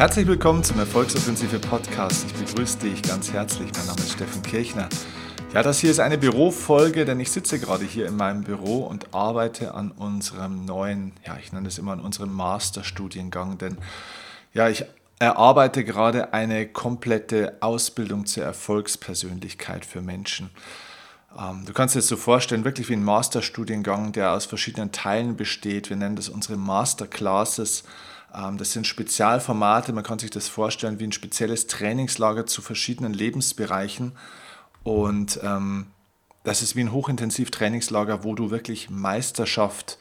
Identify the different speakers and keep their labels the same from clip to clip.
Speaker 1: Herzlich willkommen zum Erfolgsoffensive Podcast. Ich begrüße dich ganz herzlich. Mein Name ist Steffen Kirchner. Ja, das hier ist eine Bürofolge, denn ich sitze gerade hier in meinem Büro und arbeite an unserem neuen, ja, ich nenne es immer an unserem Masterstudiengang, denn ja, ich erarbeite gerade eine komplette Ausbildung zur Erfolgspersönlichkeit für Menschen. Ähm, du kannst dir das so vorstellen, wirklich wie ein Masterstudiengang, der aus verschiedenen Teilen besteht. Wir nennen das unsere Masterclasses. Ähm, das sind Spezialformate, man kann sich das vorstellen wie ein spezielles Trainingslager zu verschiedenen Lebensbereichen. Und ähm, das ist wie ein Hochintensiv-Trainingslager, wo du wirklich Meisterschaft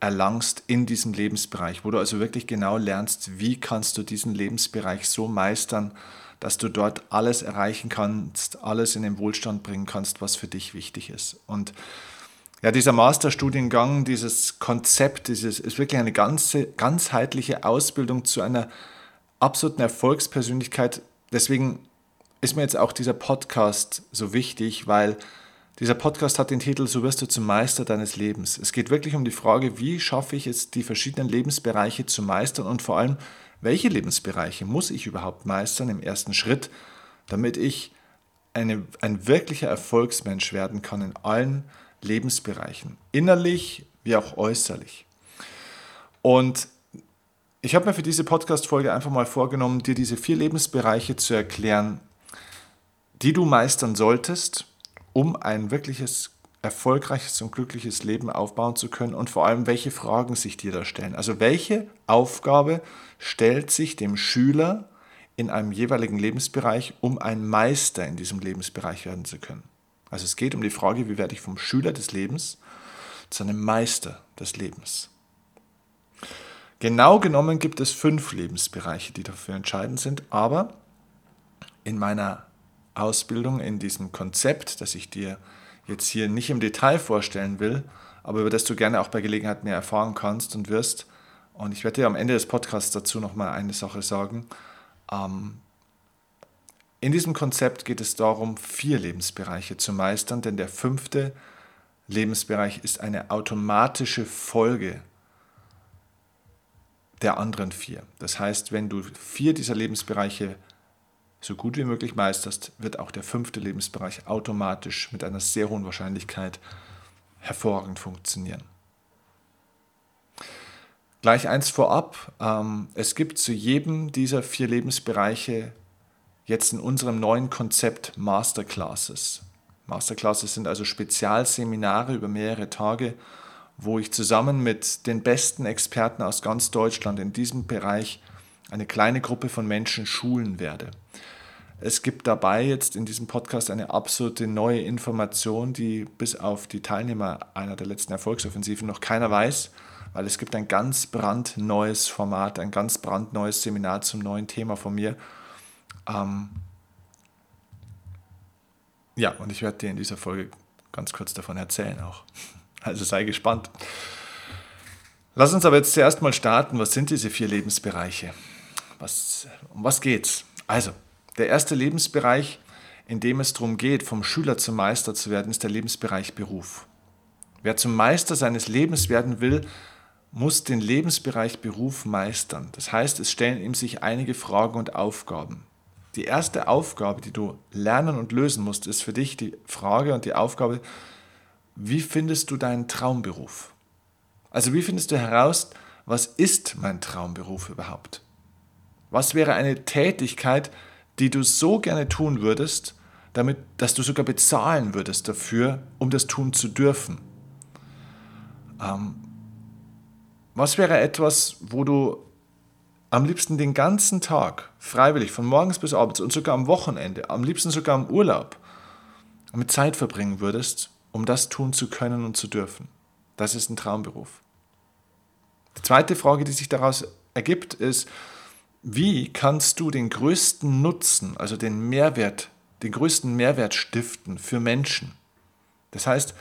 Speaker 1: erlangst in diesem Lebensbereich, wo du also wirklich genau lernst, wie kannst du diesen Lebensbereich so meistern, dass du dort alles erreichen kannst, alles in den Wohlstand bringen kannst, was für dich wichtig ist. Und ja, dieser Masterstudiengang, dieses Konzept, dieses ist wirklich eine ganze, ganzheitliche Ausbildung zu einer absoluten Erfolgspersönlichkeit. Deswegen ist mir jetzt auch dieser Podcast so wichtig, weil dieser Podcast hat den Titel So wirst du zum Meister deines Lebens. Es geht wirklich um die Frage, wie schaffe ich es, die verschiedenen Lebensbereiche zu meistern und vor allem, welche Lebensbereiche muss ich überhaupt meistern im ersten Schritt, damit ich eine, ein wirklicher Erfolgsmensch werden kann in allen Lebensbereichen, innerlich wie auch äußerlich. Und ich habe mir für diese Podcast-Folge einfach mal vorgenommen, dir diese vier Lebensbereiche zu erklären, die du meistern solltest, um ein wirkliches erfolgreiches und glückliches Leben aufbauen zu können und vor allem, welche Fragen sich dir da stellen. Also welche Aufgabe stellt sich dem Schüler in einem jeweiligen Lebensbereich, um ein Meister in diesem Lebensbereich werden zu können. Also es geht um die Frage, wie werde ich vom Schüler des Lebens zu einem Meister des Lebens. Genau genommen gibt es fünf Lebensbereiche, die dafür entscheidend sind, aber in meiner Ausbildung, in diesem Konzept, das ich dir jetzt hier nicht im Detail vorstellen will, aber über das du gerne auch bei Gelegenheit mehr erfahren kannst und wirst. Und ich werde dir am Ende des Podcasts dazu nochmal eine Sache sagen. Ähm, in diesem Konzept geht es darum, vier Lebensbereiche zu meistern, denn der fünfte Lebensbereich ist eine automatische Folge der anderen vier. Das heißt, wenn du vier dieser Lebensbereiche so gut wie möglich meisterst, wird auch der fünfte Lebensbereich automatisch mit einer sehr hohen Wahrscheinlichkeit hervorragend funktionieren. Gleich eins vorab, ähm, es gibt zu jedem dieser vier Lebensbereiche jetzt in unserem neuen Konzept Masterclasses. Masterclasses sind also Spezialseminare über mehrere Tage, wo ich zusammen mit den besten Experten aus ganz Deutschland in diesem Bereich eine kleine Gruppe von Menschen schulen werde. Es gibt dabei jetzt in diesem Podcast eine absolute neue Information, die bis auf die Teilnehmer einer der letzten Erfolgsoffensiven noch keiner weiß, weil es gibt ein ganz brandneues Format, ein ganz brandneues Seminar zum neuen Thema von mir, ähm, ja, und ich werde dir in dieser Folge ganz kurz davon erzählen auch. Also sei gespannt. Lass uns aber jetzt zuerst mal starten. Was sind diese vier Lebensbereiche? Was, um was geht's? Also, der erste Lebensbereich, in dem es darum geht, vom Schüler zum Meister zu werden, ist der Lebensbereich Beruf. Wer zum Meister seines Lebens werden will, muss den Lebensbereich Beruf meistern. Das heißt, es stellen ihm sich einige Fragen und Aufgaben. Die erste Aufgabe, die du lernen und lösen musst, ist für dich die Frage und die Aufgabe, wie findest du deinen Traumberuf? Also wie findest du heraus, was ist mein Traumberuf überhaupt? Was wäre eine Tätigkeit, die du so gerne tun würdest, damit, dass du sogar bezahlen würdest dafür, um das tun zu dürfen? Ähm, was wäre etwas, wo du am liebsten den ganzen Tag, freiwillig, von morgens bis abends und sogar am Wochenende, am liebsten sogar im Urlaub, mit Zeit verbringen würdest, um das tun zu können und zu dürfen. Das ist ein Traumberuf. Die zweite Frage, die sich daraus ergibt, ist, wie kannst du den größten Nutzen, also den Mehrwert, den größten Mehrwert stiften für Menschen? Das heißt,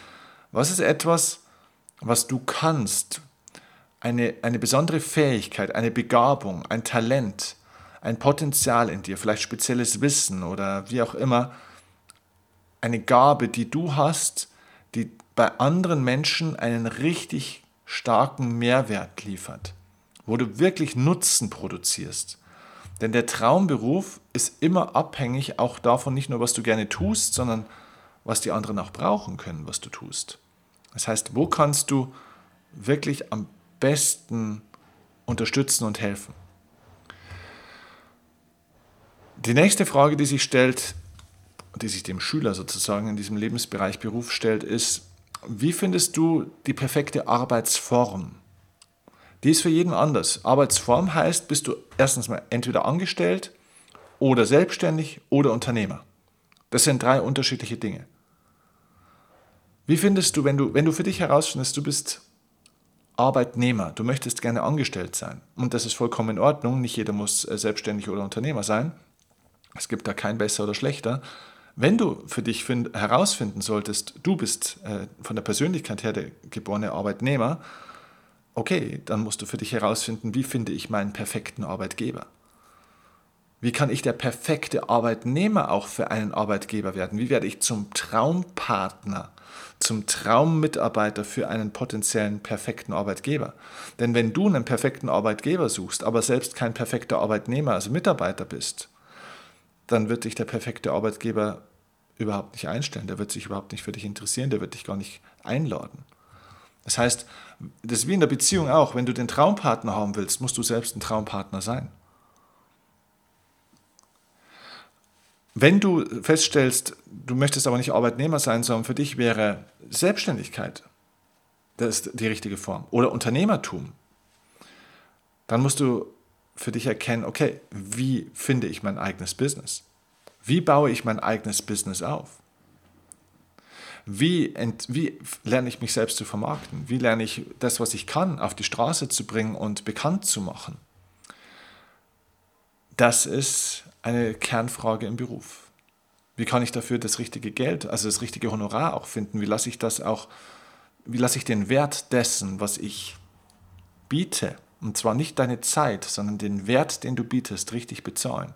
Speaker 1: was ist etwas, was du kannst, eine, eine besondere Fähigkeit, eine Begabung, ein Talent, ein Potenzial in dir, vielleicht spezielles Wissen oder wie auch immer, eine Gabe, die du hast, die bei anderen Menschen einen richtig starken Mehrwert liefert, wo du wirklich Nutzen produzierst. Denn der Traumberuf ist immer abhängig auch davon, nicht nur, was du gerne tust, sondern was die anderen auch brauchen können, was du tust. Das heißt, wo kannst du wirklich am besten unterstützen und helfen? Die nächste Frage, die sich stellt, die sich dem Schüler sozusagen in diesem Lebensbereich Beruf stellt, ist, wie findest du die perfekte Arbeitsform? Die ist für jeden anders. Arbeitsform heißt, bist du erstens mal entweder angestellt oder selbstständig oder Unternehmer. Das sind drei unterschiedliche Dinge. Wie findest du, wenn du, wenn du für dich herausfindest, du bist Arbeitnehmer, du möchtest gerne angestellt sein und das ist vollkommen in Ordnung, nicht jeder muss äh, selbstständig oder Unternehmer sein, es gibt da kein besser oder schlechter. Wenn du für dich find, herausfinden solltest, du bist äh, von der Persönlichkeit her der geborene Arbeitnehmer, okay, dann musst du für dich herausfinden, wie finde ich meinen perfekten Arbeitgeber. Wie kann ich der perfekte Arbeitnehmer auch für einen Arbeitgeber werden? Wie werde ich zum Traumpartner, zum Traummitarbeiter für einen potenziellen perfekten Arbeitgeber? Denn wenn du einen perfekten Arbeitgeber suchst, aber selbst kein perfekter Arbeitnehmer, also Mitarbeiter bist, dann wird dich der perfekte Arbeitgeber überhaupt nicht einstellen. Der wird sich überhaupt nicht für dich interessieren, der wird dich gar nicht einladen. Das heißt, das ist wie in der Beziehung auch. Wenn du den Traumpartner haben willst, musst du selbst ein Traumpartner sein. Wenn du feststellst, du möchtest aber nicht Arbeitnehmer sein, sondern für dich wäre Selbstständigkeit das ist die richtige Form oder Unternehmertum, dann musst du für dich erkennen, okay, wie finde ich mein eigenes Business? Wie baue ich mein eigenes Business auf? Wie, ent, wie lerne ich mich selbst zu vermarkten? Wie lerne ich das, was ich kann, auf die Straße zu bringen und bekannt zu machen? Das ist eine Kernfrage im Beruf. Wie kann ich dafür das richtige Geld, also das richtige Honorar auch finden? Wie lasse ich das auch, wie lasse ich den Wert dessen, was ich biete, und zwar nicht deine Zeit, sondern den Wert, den du bietest, richtig bezahlen.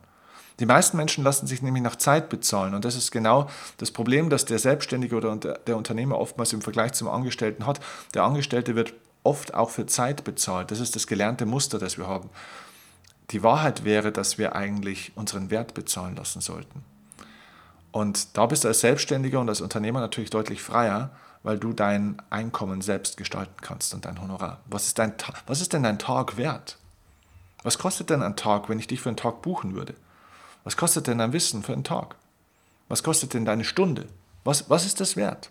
Speaker 1: Die meisten Menschen lassen sich nämlich nach Zeit bezahlen. Und das ist genau das Problem, das der Selbstständige oder der Unternehmer oftmals im Vergleich zum Angestellten hat. Der Angestellte wird oft auch für Zeit bezahlt. Das ist das gelernte Muster, das wir haben. Die Wahrheit wäre, dass wir eigentlich unseren Wert bezahlen lassen sollten. Und da bist du als Selbstständiger und als Unternehmer natürlich deutlich freier, weil du dein Einkommen selbst gestalten kannst und dein Honorar. Was ist, dein, was ist denn dein Tag wert? Was kostet denn ein Tag, wenn ich dich für einen Tag buchen würde? Was kostet denn dein Wissen für einen Tag? Was kostet denn deine Stunde? Was, was ist das wert?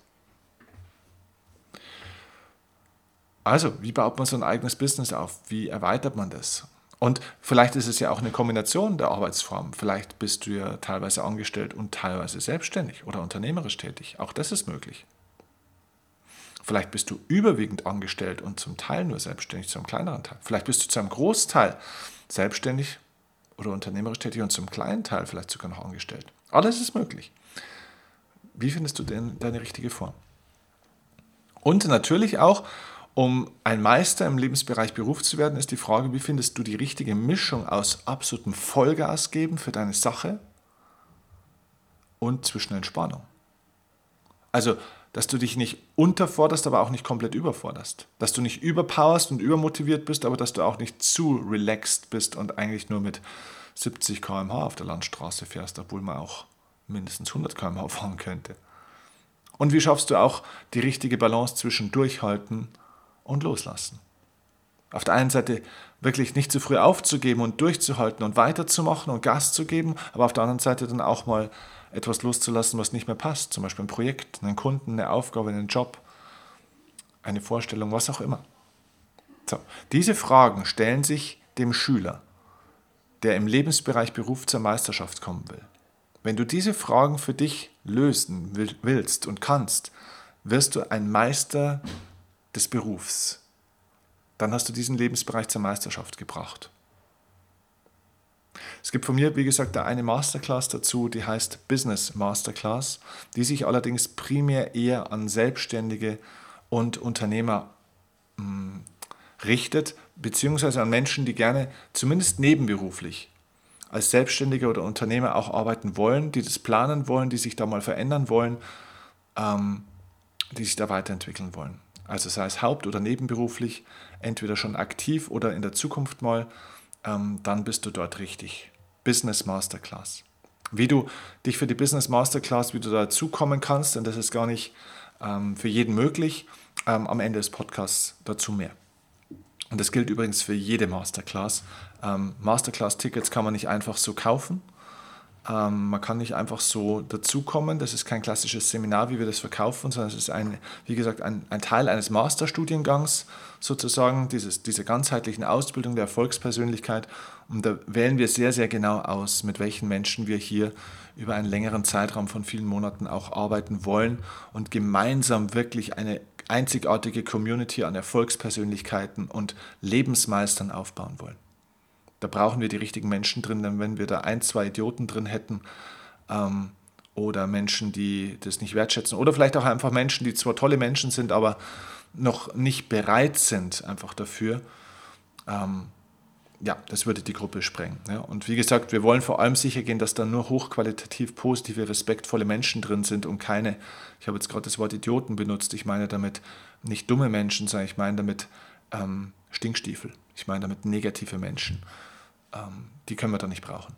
Speaker 1: Also, wie baut man so ein eigenes Business auf? Wie erweitert man das? Und vielleicht ist es ja auch eine Kombination der Arbeitsformen. Vielleicht bist du ja teilweise angestellt und teilweise selbstständig oder unternehmerisch tätig. Auch das ist möglich. Vielleicht bist du überwiegend angestellt und zum Teil nur selbstständig, zu einem kleineren Teil. Vielleicht bist du zu einem Großteil selbstständig oder unternehmerisch tätig und zum kleinen Teil vielleicht sogar noch angestellt. Alles ist möglich. Wie findest du denn deine richtige Form? Und natürlich auch, um ein Meister im Lebensbereich Beruf zu werden, ist die Frage, wie findest du die richtige Mischung aus absolutem Vollgas geben für deine Sache und zwischen Entspannung. Also dass du dich nicht unterforderst, aber auch nicht komplett überforderst. Dass du nicht überpowerst und übermotiviert bist, aber dass du auch nicht zu relaxed bist und eigentlich nur mit 70 km/h auf der Landstraße fährst, obwohl man auch mindestens 100 km/h fahren könnte. Und wie schaffst du auch die richtige Balance zwischen Durchhalten und Loslassen? Auf der einen Seite wirklich nicht zu früh aufzugeben und durchzuhalten und weiterzumachen und Gas zu geben, aber auf der anderen Seite dann auch mal etwas loszulassen, was nicht mehr passt. Zum Beispiel ein Projekt, einen Kunden, eine Aufgabe, einen Job, eine Vorstellung, was auch immer. So, diese Fragen stellen sich dem Schüler, der im Lebensbereich Beruf zur Meisterschaft kommen will. Wenn du diese Fragen für dich lösen willst und kannst, wirst du ein Meister des Berufs. Dann hast du diesen Lebensbereich zur Meisterschaft gebracht. Es gibt von mir, wie gesagt, eine Masterclass dazu, die heißt Business Masterclass, die sich allerdings primär eher an Selbstständige und Unternehmer hm, richtet, beziehungsweise an Menschen, die gerne zumindest nebenberuflich als Selbstständige oder Unternehmer auch arbeiten wollen, die das planen wollen, die sich da mal verändern wollen, ähm, die sich da weiterentwickeln wollen. Also sei es haupt- oder nebenberuflich, entweder schon aktiv oder in der Zukunft mal, ähm, dann bist du dort richtig. Business Masterclass. Wie du dich für die Business Masterclass, wie du dazukommen kannst, denn das ist gar nicht ähm, für jeden möglich, ähm, am Ende des Podcasts dazu mehr. Und das gilt übrigens für jede Masterclass. Masterclass-Tickets kann man nicht einfach so kaufen. Ähm, man kann nicht einfach so dazukommen. Das ist kein klassisches Seminar, wie wir das verkaufen, sondern es ist ein, wie gesagt, ein, ein Teil eines Masterstudiengangs sozusagen, dieses, dieser ganzheitlichen Ausbildung der Erfolgspersönlichkeit. Und da wählen wir sehr, sehr genau aus, mit welchen Menschen wir hier über einen längeren Zeitraum von vielen Monaten auch arbeiten wollen und gemeinsam wirklich eine einzigartige Community an Erfolgspersönlichkeiten und Lebensmeistern aufbauen wollen. Da brauchen wir die richtigen Menschen drin, denn wenn wir da ein, zwei Idioten drin hätten ähm, oder Menschen, die das nicht wertschätzen oder vielleicht auch einfach Menschen, die zwar tolle Menschen sind, aber noch nicht bereit sind einfach dafür, ähm, ja, das würde die Gruppe sprengen. Ja. Und wie gesagt, wir wollen vor allem sicher gehen, dass da nur hochqualitativ positive, respektvolle Menschen drin sind und keine, ich habe jetzt gerade das Wort Idioten benutzt, ich meine damit nicht dumme Menschen, sondern ich meine damit ähm, Stinkstiefel. Ich meine damit negative Menschen. Ähm, die können wir da nicht brauchen.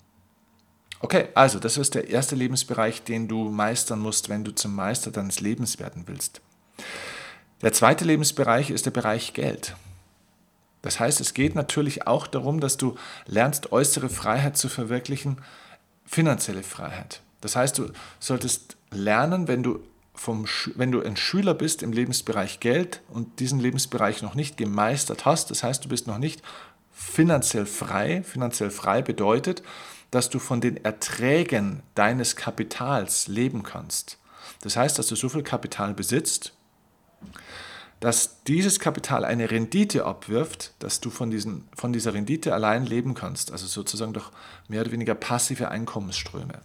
Speaker 1: Okay, also das ist der erste Lebensbereich, den du meistern musst, wenn du zum Meister deines Lebens werden willst. Der zweite Lebensbereich ist der Bereich Geld. Das heißt, es geht natürlich auch darum, dass du lernst, äußere Freiheit zu verwirklichen, finanzielle Freiheit. Das heißt, du solltest lernen, wenn du, vom, wenn du ein Schüler bist im Lebensbereich Geld und diesen Lebensbereich noch nicht gemeistert hast, das heißt, du bist noch nicht finanziell frei. Finanziell frei bedeutet, dass du von den Erträgen deines Kapitals leben kannst. Das heißt, dass du so viel Kapital besitzt, dass dieses Kapital eine Rendite abwirft, dass du von, diesen, von dieser Rendite allein leben kannst, also sozusagen durch mehr oder weniger passive Einkommensströme.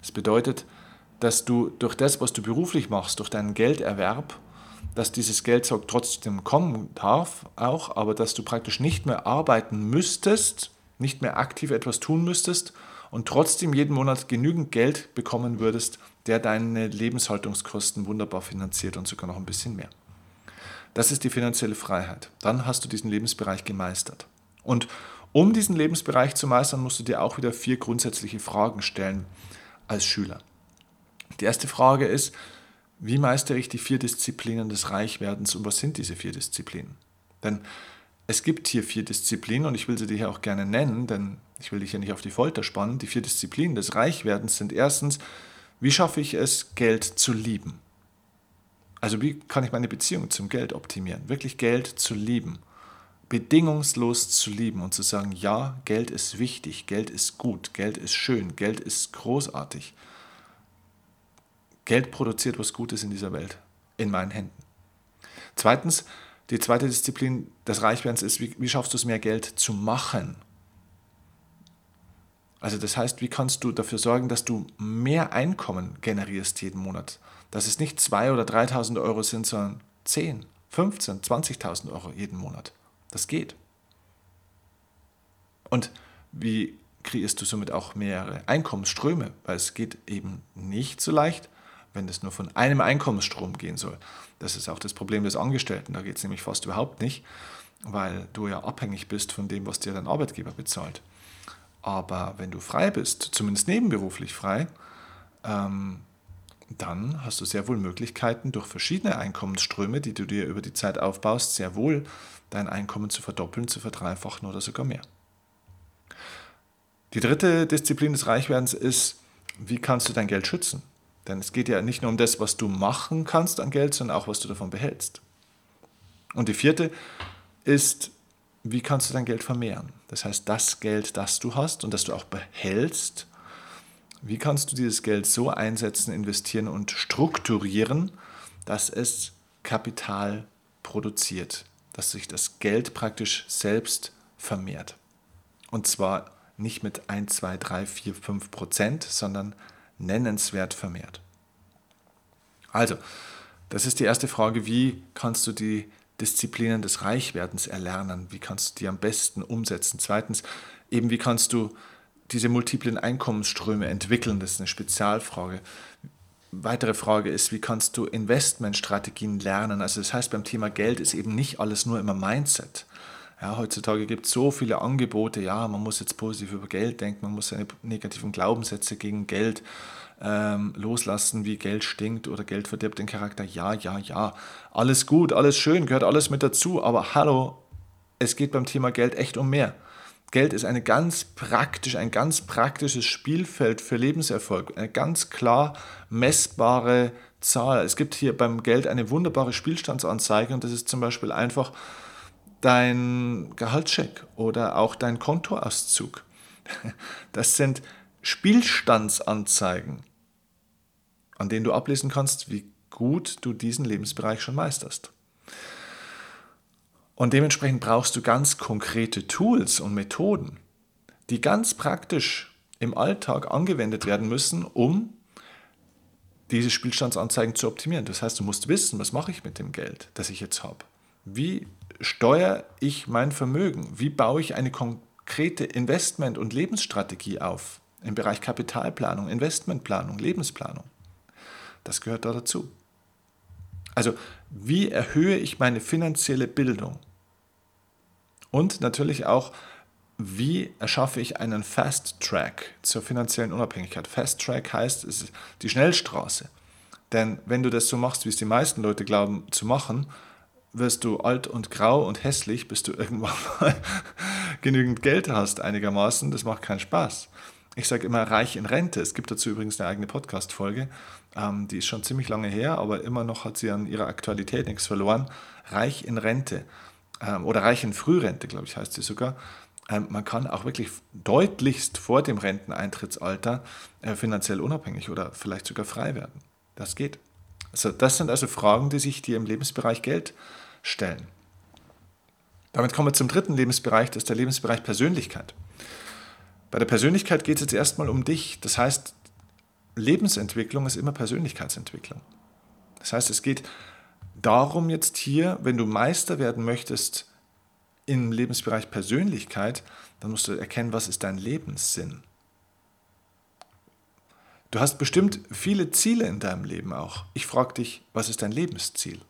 Speaker 1: Das bedeutet, dass du durch das, was du beruflich machst, durch deinen Gelderwerb, dass dieses Geld trotzdem kommen darf, auch, aber dass du praktisch nicht mehr arbeiten müsstest, nicht mehr aktiv etwas tun müsstest und trotzdem jeden Monat genügend Geld bekommen würdest, der deine Lebenshaltungskosten wunderbar finanziert und sogar noch ein bisschen mehr. Das ist die finanzielle Freiheit. Dann hast du diesen Lebensbereich gemeistert. Und um diesen Lebensbereich zu meistern, musst du dir auch wieder vier grundsätzliche Fragen stellen als Schüler. Die erste Frage ist, wie meistere ich die vier Disziplinen des Reichwerdens und was sind diese vier Disziplinen? Denn es gibt hier vier Disziplinen und ich will sie dir hier auch gerne nennen, denn ich will dich ja nicht auf die Folter spannen. Die vier Disziplinen des Reichwerdens sind erstens, wie schaffe ich es, Geld zu lieben? Also wie kann ich meine Beziehung zum Geld optimieren? Wirklich Geld zu lieben. Bedingungslos zu lieben und zu sagen, ja, Geld ist wichtig, Geld ist gut, Geld ist schön, Geld ist großartig. Geld produziert was Gutes in dieser Welt, in meinen Händen. Zweitens, die zweite Disziplin des Reichwerdens ist, wie, wie schaffst du es, mehr Geld zu machen? Also das heißt, wie kannst du dafür sorgen, dass du mehr Einkommen generierst jeden Monat? dass es nicht 2.000 oder 3.000 Euro sind, sondern 10, 15, 20.000 Euro jeden Monat. Das geht. Und wie kreierst du somit auch mehrere Einkommensströme? Weil es geht eben nicht so leicht, wenn es nur von einem Einkommensstrom gehen soll. Das ist auch das Problem des Angestellten. Da geht es nämlich fast überhaupt nicht, weil du ja abhängig bist von dem, was dir dein Arbeitgeber bezahlt. Aber wenn du frei bist, zumindest nebenberuflich frei, ähm, dann hast du sehr wohl Möglichkeiten, durch verschiedene Einkommensströme, die du dir über die Zeit aufbaust, sehr wohl dein Einkommen zu verdoppeln, zu verdreifachen oder sogar mehr. Die dritte Disziplin des Reichwerdens ist, wie kannst du dein Geld schützen? Denn es geht ja nicht nur um das, was du machen kannst an Geld, sondern auch, was du davon behältst. Und die vierte ist, wie kannst du dein Geld vermehren? Das heißt, das Geld, das du hast und das du auch behältst, wie kannst du dieses Geld so einsetzen, investieren und strukturieren, dass es Kapital produziert, dass sich das Geld praktisch selbst vermehrt? Und zwar nicht mit 1, 2, 3, 4, 5 Prozent, sondern nennenswert vermehrt. Also, das ist die erste Frage, wie kannst du die Disziplinen des Reichwerdens erlernen? Wie kannst du die am besten umsetzen? Zweitens, eben wie kannst du diese multiplen Einkommensströme entwickeln? Das ist eine Spezialfrage. Weitere Frage ist, wie kannst du Investmentstrategien lernen? Also das heißt, beim Thema Geld ist eben nicht alles nur immer Mindset. Ja, heutzutage gibt es so viele Angebote, ja, man muss jetzt positiv über Geld denken, man muss seine negativen Glaubenssätze gegen Geld ähm, loslassen, wie Geld stinkt oder Geld verdirbt den Charakter. Ja, ja, ja, alles gut, alles schön, gehört alles mit dazu, aber hallo, es geht beim Thema Geld echt um mehr. Geld ist eine ganz praktisch, ein ganz praktisches Spielfeld für Lebenserfolg, eine ganz klar messbare Zahl. Es gibt hier beim Geld eine wunderbare Spielstandsanzeige und das ist zum Beispiel einfach dein Gehaltscheck oder auch dein Kontoauszug. Das sind Spielstandsanzeigen, an denen du ablesen kannst, wie gut du diesen Lebensbereich schon meisterst. Und dementsprechend brauchst du ganz konkrete Tools und Methoden, die ganz praktisch im Alltag angewendet werden müssen, um diese Spielstandsanzeigen zu optimieren. Das heißt, du musst wissen, was mache ich mit dem Geld, das ich jetzt habe? Wie steuere ich mein Vermögen? Wie baue ich eine konkrete Investment- und Lebensstrategie auf im Bereich Kapitalplanung, Investmentplanung, Lebensplanung? Das gehört da dazu. Also, wie erhöhe ich meine finanzielle Bildung? Und natürlich auch, wie erschaffe ich einen Fast Track zur finanziellen Unabhängigkeit? Fast Track heißt, es ist die Schnellstraße. Denn wenn du das so machst, wie es die meisten Leute glauben zu machen, wirst du alt und grau und hässlich, bis du irgendwann mal genügend Geld hast einigermaßen. Das macht keinen Spaß. Ich sage immer reich in Rente. Es gibt dazu übrigens eine eigene Podcast-Folge. Ähm, die ist schon ziemlich lange her, aber immer noch hat sie an ihrer Aktualität nichts verloren. Reich in Rente ähm, oder reich in Frührente, glaube ich, heißt sie sogar. Ähm, man kann auch wirklich deutlichst vor dem Renteneintrittsalter äh, finanziell unabhängig oder vielleicht sogar frei werden. Das geht. Also das sind also Fragen, die sich dir im Lebensbereich Geld stellen. Damit kommen wir zum dritten Lebensbereich, das ist der Lebensbereich Persönlichkeit. Bei der Persönlichkeit geht es jetzt erstmal um dich. Das heißt, Lebensentwicklung ist immer Persönlichkeitsentwicklung. Das heißt, es geht darum jetzt hier, wenn du Meister werden möchtest im Lebensbereich Persönlichkeit, dann musst du erkennen, was ist dein Lebenssinn. Du hast bestimmt viele Ziele in deinem Leben auch. Ich frage dich, was ist dein Lebensziel?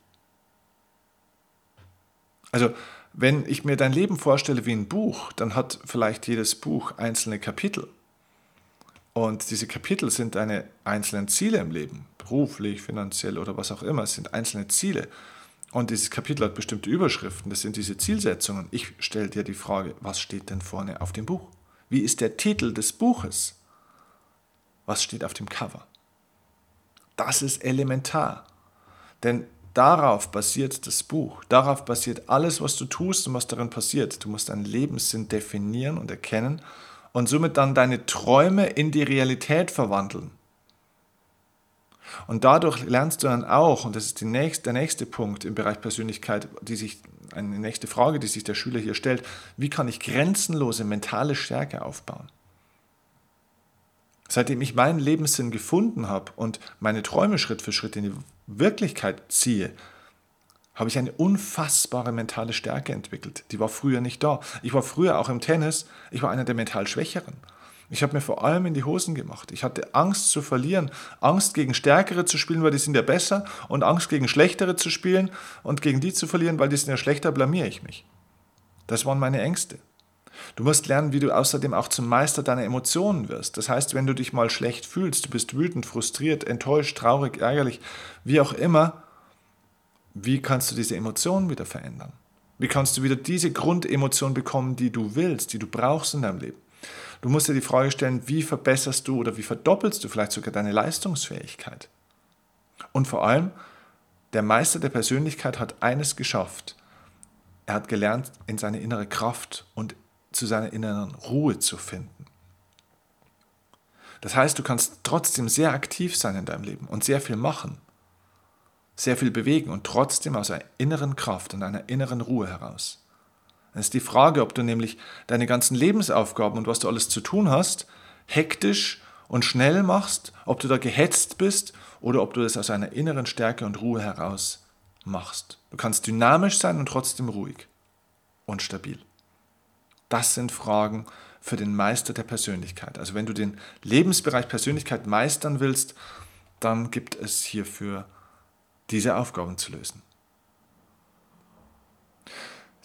Speaker 1: Also, wenn ich mir dein Leben vorstelle wie ein Buch, dann hat vielleicht jedes Buch einzelne Kapitel. Und diese Kapitel sind deine einzelnen Ziele im Leben, beruflich, finanziell oder was auch immer, es sind einzelne Ziele. Und dieses Kapitel hat bestimmte Überschriften, das sind diese Zielsetzungen. Ich stelle dir die Frage, was steht denn vorne auf dem Buch? Wie ist der Titel des Buches? Was steht auf dem Cover? Das ist elementar. Denn darauf basiert das Buch. Darauf basiert alles, was du tust und was darin passiert. Du musst deinen Lebenssinn definieren und erkennen und somit dann deine Träume in die Realität verwandeln. Und dadurch lernst du dann auch, und das ist nächste, der nächste Punkt im Bereich Persönlichkeit, die sich, eine nächste Frage, die sich der Schüler hier stellt, wie kann ich grenzenlose mentale Stärke aufbauen? Seitdem ich meinen Lebenssinn gefunden habe und meine Träume Schritt für Schritt in die Wirklichkeit ziehe, habe ich eine unfassbare mentale Stärke entwickelt. Die war früher nicht da. Ich war früher auch im Tennis, ich war einer der mental Schwächeren. Ich habe mir vor allem in die Hosen gemacht. Ich hatte Angst zu verlieren, Angst gegen Stärkere zu spielen, weil die sind ja besser, und Angst gegen Schlechtere zu spielen und gegen die zu verlieren, weil die sind ja schlechter, blamiere ich mich. Das waren meine Ängste. Du musst lernen, wie du außerdem auch zum Meister deiner Emotionen wirst. Das heißt, wenn du dich mal schlecht fühlst, du bist wütend, frustriert, enttäuscht, traurig, ärgerlich, wie auch immer, wie kannst du diese Emotionen wieder verändern? Wie kannst du wieder diese Grundemotion bekommen, die du willst, die du brauchst in deinem Leben? Du musst dir die Frage stellen, wie verbesserst du oder wie verdoppelst du vielleicht sogar deine Leistungsfähigkeit? Und vor allem, der Meister der Persönlichkeit hat eines geschafft. Er hat gelernt, in seine innere Kraft und zu seiner inneren Ruhe zu finden. Das heißt, du kannst trotzdem sehr aktiv sein in deinem Leben und sehr viel machen, sehr viel bewegen und trotzdem aus einer inneren Kraft und einer inneren Ruhe heraus. Es ist die Frage, ob du nämlich deine ganzen Lebensaufgaben und was du alles zu tun hast, hektisch und schnell machst, ob du da gehetzt bist oder ob du das aus einer inneren Stärke und Ruhe heraus machst. Du kannst dynamisch sein und trotzdem ruhig und stabil. Das sind Fragen für den Meister der Persönlichkeit. Also wenn du den Lebensbereich Persönlichkeit meistern willst, dann gibt es hierfür diese Aufgaben zu lösen.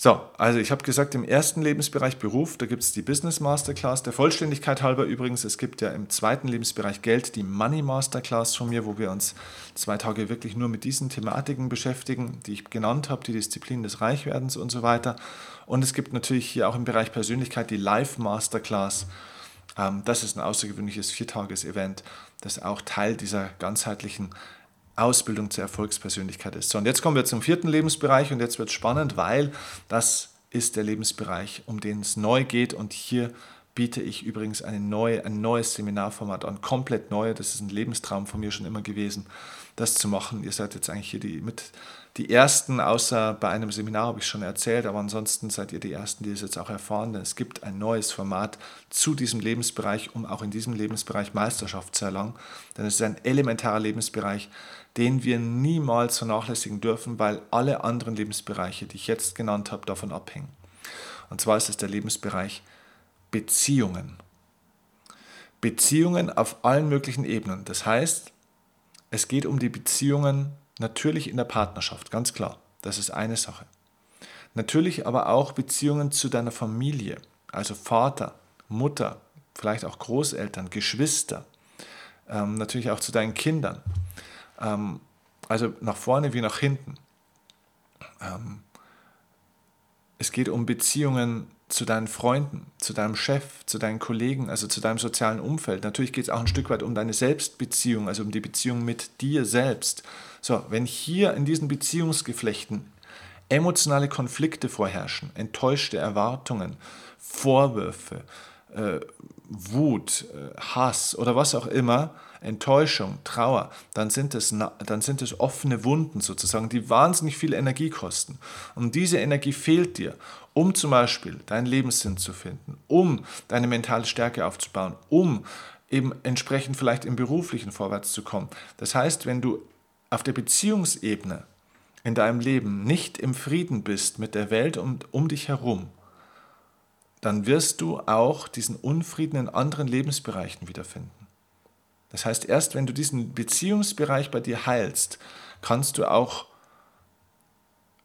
Speaker 1: So, also ich habe gesagt, im ersten Lebensbereich Beruf, da gibt es die Business Masterclass. Der Vollständigkeit halber übrigens, es gibt ja im zweiten Lebensbereich Geld die Money Masterclass von mir, wo wir uns zwei Tage wirklich nur mit diesen Thematiken beschäftigen, die ich genannt habe, die Disziplin des Reichwerdens und so weiter. Und es gibt natürlich hier auch im Bereich Persönlichkeit die Live Masterclass. Ähm, das ist ein außergewöhnliches Viertages-Event, das auch Teil dieser ganzheitlichen Ausbildung zur Erfolgspersönlichkeit ist. So, und jetzt kommen wir zum vierten Lebensbereich und jetzt wird es spannend, weil das ist der Lebensbereich, um den es neu geht und hier biete ich übrigens eine neue, ein neues Seminarformat an, komplett neu. Das ist ein Lebenstraum von mir schon immer gewesen, das zu machen. Ihr seid jetzt eigentlich hier die, mit die Ersten, außer bei einem Seminar habe ich schon erzählt, aber ansonsten seid ihr die Ersten, die es jetzt auch erfahren. Denn es gibt ein neues Format zu diesem Lebensbereich, um auch in diesem Lebensbereich Meisterschaft zu erlangen. Denn es ist ein elementarer Lebensbereich, den wir niemals vernachlässigen dürfen, weil alle anderen Lebensbereiche, die ich jetzt genannt habe, davon abhängen. Und zwar ist es der Lebensbereich Beziehungen. Beziehungen auf allen möglichen Ebenen. Das heißt, es geht um die Beziehungen natürlich in der Partnerschaft, ganz klar. Das ist eine Sache. Natürlich aber auch Beziehungen zu deiner Familie, also Vater, Mutter, vielleicht auch Großeltern, Geschwister, ähm, natürlich auch zu deinen Kindern. Ähm, also nach vorne wie nach hinten. Ähm, es geht um Beziehungen zu deinen Freunden, zu deinem Chef, zu deinen Kollegen, also zu deinem sozialen Umfeld. Natürlich geht es auch ein Stück weit um deine Selbstbeziehung, also um die Beziehung mit dir selbst. So, wenn hier in diesen Beziehungsgeflechten emotionale Konflikte vorherrschen, enttäuschte Erwartungen, Vorwürfe, äh, Wut, äh, Hass oder was auch immer, Enttäuschung, Trauer, dann sind, es, dann sind es offene Wunden sozusagen, die wahnsinnig viel Energie kosten. Und diese Energie fehlt dir, um zum Beispiel deinen Lebenssinn zu finden, um deine mentale Stärke aufzubauen, um eben entsprechend vielleicht im beruflichen vorwärts zu kommen. Das heißt, wenn du auf der Beziehungsebene in deinem Leben nicht im Frieden bist mit der Welt um, um dich herum, dann wirst du auch diesen Unfrieden in anderen Lebensbereichen wiederfinden. Das heißt, erst wenn du diesen Beziehungsbereich bei dir heilst, kannst du auch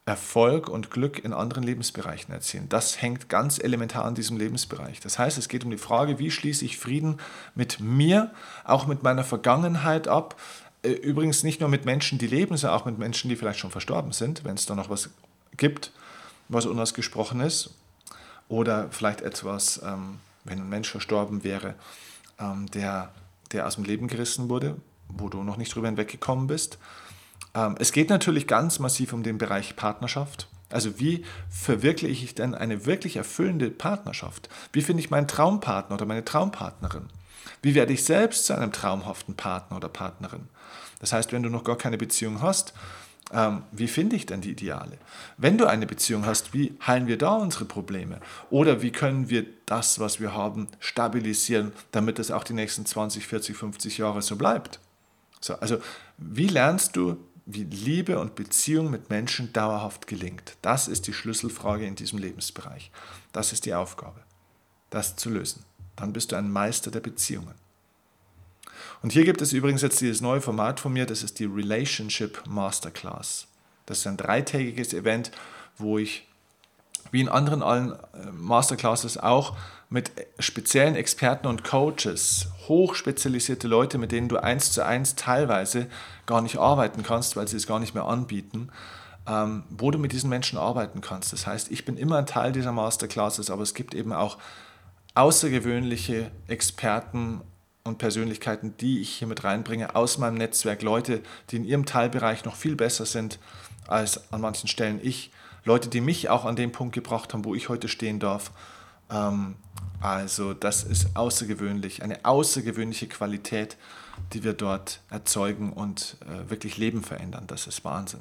Speaker 1: Erfolg und Glück in anderen Lebensbereichen erzielen. Das hängt ganz elementar an diesem Lebensbereich. Das heißt, es geht um die Frage, wie schließe ich Frieden mit mir, auch mit meiner Vergangenheit ab. Äh, übrigens nicht nur mit Menschen, die leben, sondern auch mit Menschen, die vielleicht schon verstorben sind, wenn es da noch was gibt, was unausgesprochen ist. Oder vielleicht etwas, ähm, wenn ein Mensch verstorben wäre, ähm, der der aus dem Leben gerissen wurde, wo du noch nicht drüber hinweggekommen bist. Ähm, es geht natürlich ganz massiv um den Bereich Partnerschaft. Also wie verwirkliche ich denn eine wirklich erfüllende Partnerschaft? Wie finde ich meinen Traumpartner oder meine Traumpartnerin? Wie werde ich selbst zu einem traumhaften Partner oder Partnerin? Das heißt, wenn du noch gar keine Beziehung hast, ähm, wie finde ich denn die Ideale? Wenn du eine Beziehung hast, wie heilen wir da unsere Probleme? Oder wie können wir das, was wir haben, stabilisieren, damit es auch die nächsten 20, 40, 50 Jahre so bleibt? So, also wie lernst du, wie Liebe und Beziehung mit Menschen dauerhaft gelingt? Das ist die Schlüsselfrage in diesem Lebensbereich. Das ist die Aufgabe, das zu lösen. Dann bist du ein Meister der Beziehungen. Und hier gibt es übrigens jetzt dieses neue Format von mir, das ist die Relationship Masterclass. Das ist ein dreitägiges Event, wo ich wie in anderen allen äh, Masterclasses auch mit speziellen Experten und Coaches, hochspezialisierte Leute, mit denen du eins zu eins teilweise gar nicht arbeiten kannst, weil sie es gar nicht mehr anbieten, ähm, wo du mit diesen Menschen arbeiten kannst. Das heißt, ich bin immer ein Teil dieser Masterclasses, aber es gibt eben auch außergewöhnliche Experten und Persönlichkeiten, die ich hier mit reinbringe aus meinem Netzwerk. Leute, die in ihrem Teilbereich noch viel besser sind als an manchen Stellen ich. Leute, die mich auch an den Punkt gebracht haben, wo ich heute stehen darf. Ähm, also das ist außergewöhnlich, eine außergewöhnliche Qualität, die wir dort erzeugen und äh, wirklich Leben verändern. Das ist Wahnsinn.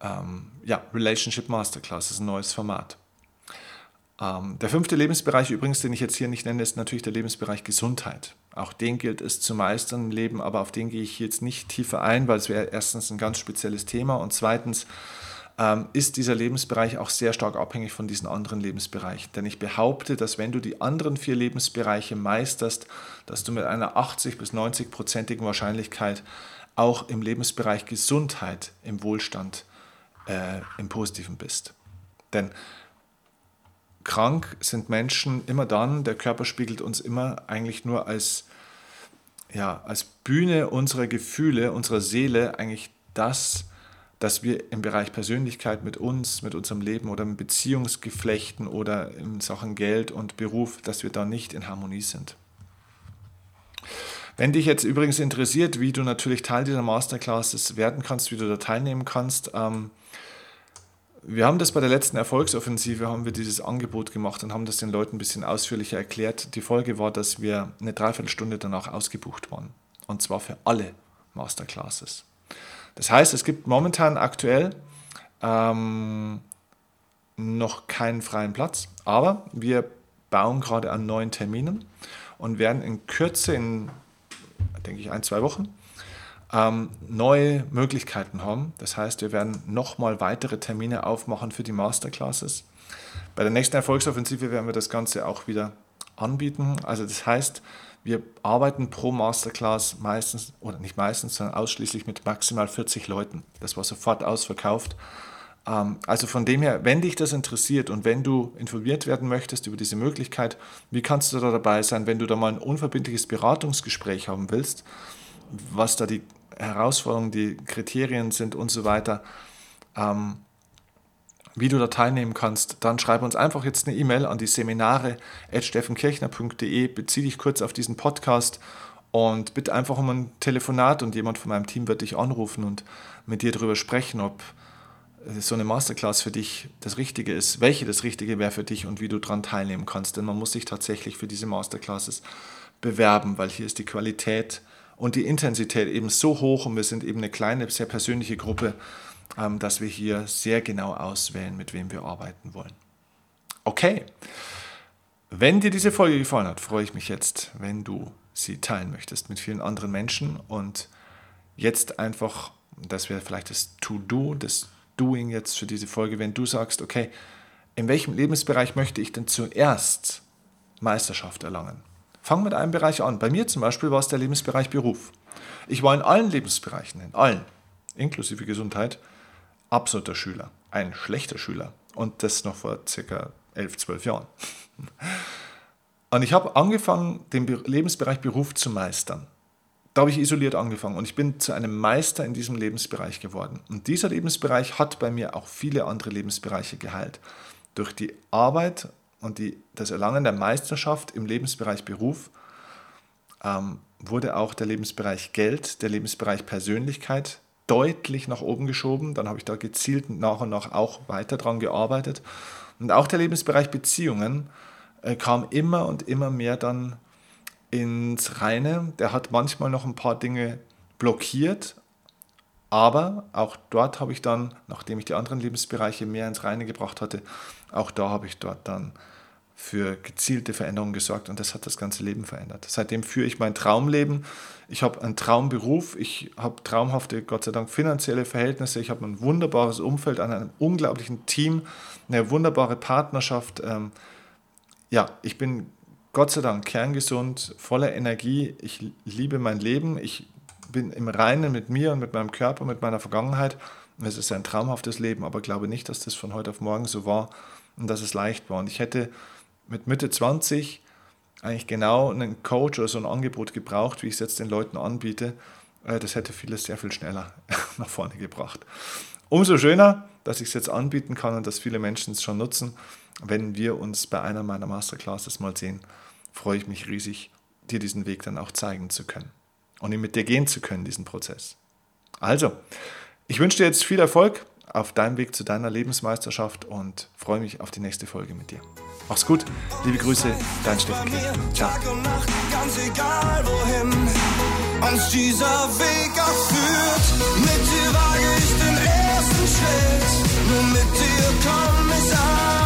Speaker 1: Ähm, ja, Relationship Masterclass ist ein neues Format. Ähm, der fünfte Lebensbereich übrigens, den ich jetzt hier nicht nenne, ist natürlich der Lebensbereich Gesundheit. Auch den gilt es zu meistern im Leben, aber auf den gehe ich jetzt nicht tiefer ein, weil es wäre erstens ein ganz spezielles Thema und zweitens ähm, ist dieser Lebensbereich auch sehr stark abhängig von diesen anderen Lebensbereichen. Denn ich behaupte, dass wenn du die anderen vier Lebensbereiche meisterst, dass du mit einer 80 bis 90-prozentigen Wahrscheinlichkeit auch im Lebensbereich Gesundheit, im Wohlstand, äh, im Positiven bist. Denn krank sind Menschen immer dann, der Körper spiegelt uns immer eigentlich nur als, ja, als Bühne unserer Gefühle, unserer Seele eigentlich das, dass wir im Bereich Persönlichkeit mit uns, mit unserem Leben oder in Beziehungsgeflechten oder in Sachen Geld und Beruf, dass wir da nicht in Harmonie sind. Wenn dich jetzt übrigens interessiert, wie du natürlich Teil dieser Masterclasses werden kannst, wie du da teilnehmen kannst, ähm, wir haben das bei der letzten Erfolgsoffensive, haben wir dieses Angebot gemacht und haben das den Leuten ein bisschen ausführlicher erklärt. Die Folge war, dass wir eine Dreiviertelstunde danach ausgebucht waren. Und zwar für alle Masterclasses. Das heißt, es gibt momentan aktuell ähm, noch keinen freien Platz, aber wir bauen gerade an neuen Terminen und werden in Kürze, in denke ich, ein, zwei Wochen, ähm, neue Möglichkeiten haben. Das heißt, wir werden nochmal weitere Termine aufmachen für die Masterclasses. Bei der nächsten Erfolgsoffensive werden wir das Ganze auch wieder anbieten. Also das heißt, wir arbeiten pro Masterclass meistens, oder nicht meistens, sondern ausschließlich mit maximal 40 Leuten. Das war sofort ausverkauft. Ähm, also von dem her, wenn dich das interessiert und wenn du informiert werden möchtest über diese Möglichkeit, wie kannst du da dabei sein, wenn du da mal ein unverbindliches Beratungsgespräch haben willst, was da die Herausforderungen, die Kriterien sind und so weiter, ähm, wie du da teilnehmen kannst, dann schreib uns einfach jetzt eine E-Mail an die Seminare steffenkirchner.de, bezieh dich kurz auf diesen Podcast und bitte einfach um ein Telefonat und jemand von meinem Team wird dich anrufen und mit dir darüber sprechen, ob so eine Masterclass für dich das Richtige ist, welche das Richtige wäre für dich und wie du daran teilnehmen kannst. Denn man muss sich tatsächlich für diese Masterclasses bewerben, weil hier ist die Qualität und die Intensität eben so hoch und wir sind eben eine kleine, sehr persönliche Gruppe, ähm, dass wir hier sehr genau auswählen, mit wem wir arbeiten wollen. Okay, wenn dir diese Folge gefallen hat, freue ich mich jetzt, wenn du sie teilen möchtest mit vielen anderen Menschen und jetzt einfach, das wäre vielleicht das To-Do, das Doing jetzt für diese Folge, wenn du sagst, okay, in welchem Lebensbereich möchte ich denn zuerst Meisterschaft erlangen? Fang mit einem Bereich an. Bei mir zum Beispiel war es der Lebensbereich Beruf. Ich war in allen Lebensbereichen, in allen, inklusive Gesundheit, absoluter Schüler, ein schlechter Schüler. Und das noch vor circa 11, 12 Jahren. Und ich habe angefangen, den Lebensbereich Beruf zu meistern. Da habe ich isoliert angefangen und ich bin zu einem Meister in diesem Lebensbereich geworden. Und dieser Lebensbereich hat bei mir auch viele andere Lebensbereiche geheilt. Durch die Arbeit und die, das Erlangen der Meisterschaft im Lebensbereich Beruf ähm, wurde auch der Lebensbereich Geld, der Lebensbereich Persönlichkeit deutlich nach oben geschoben. Dann habe ich da gezielt nach und nach auch weiter dran gearbeitet. Und auch der Lebensbereich Beziehungen äh, kam immer und immer mehr dann ins Reine. Der hat manchmal noch ein paar Dinge blockiert, aber auch dort habe ich dann, nachdem ich die anderen Lebensbereiche mehr ins Reine gebracht hatte, auch da habe ich dort dann für gezielte Veränderungen gesorgt und das hat das ganze Leben verändert. Seitdem führe ich mein Traumleben. Ich habe einen Traumberuf, ich habe traumhafte, Gott sei Dank, finanzielle Verhältnisse, ich habe ein wunderbares Umfeld an einem unglaublichen Team, eine wunderbare Partnerschaft. Ähm, ja, ich bin Gott sei Dank kerngesund, voller Energie. Ich liebe mein Leben. Ich bin im Reinen mit mir und mit meinem Körper, mit meiner Vergangenheit. Es ist ein traumhaftes Leben, aber glaube nicht, dass das von heute auf morgen so war und dass es leicht war. Und ich hätte mit Mitte 20 eigentlich genau einen Coach oder so ein Angebot gebraucht, wie ich es jetzt den Leuten anbiete. Äh, das hätte vieles sehr viel schneller nach vorne gebracht. Umso schöner, dass ich es jetzt anbieten kann und dass viele Menschen es schon nutzen wenn wir uns bei einer meiner Masterclasses mal sehen, freue ich mich riesig, dir diesen Weg dann auch zeigen zu können und ihn mit dir gehen zu können, diesen Prozess. Also, ich wünsche dir jetzt viel Erfolg auf deinem Weg zu deiner Lebensmeisterschaft und freue mich auf die nächste Folge mit dir. Mach's gut, liebe Grüße, dein Steffen Ciao. Und Nacht, ganz egal wohin uns dieser Weg auch. Mit dir wage ich den ersten Schritt, nur mit dir komm ich an.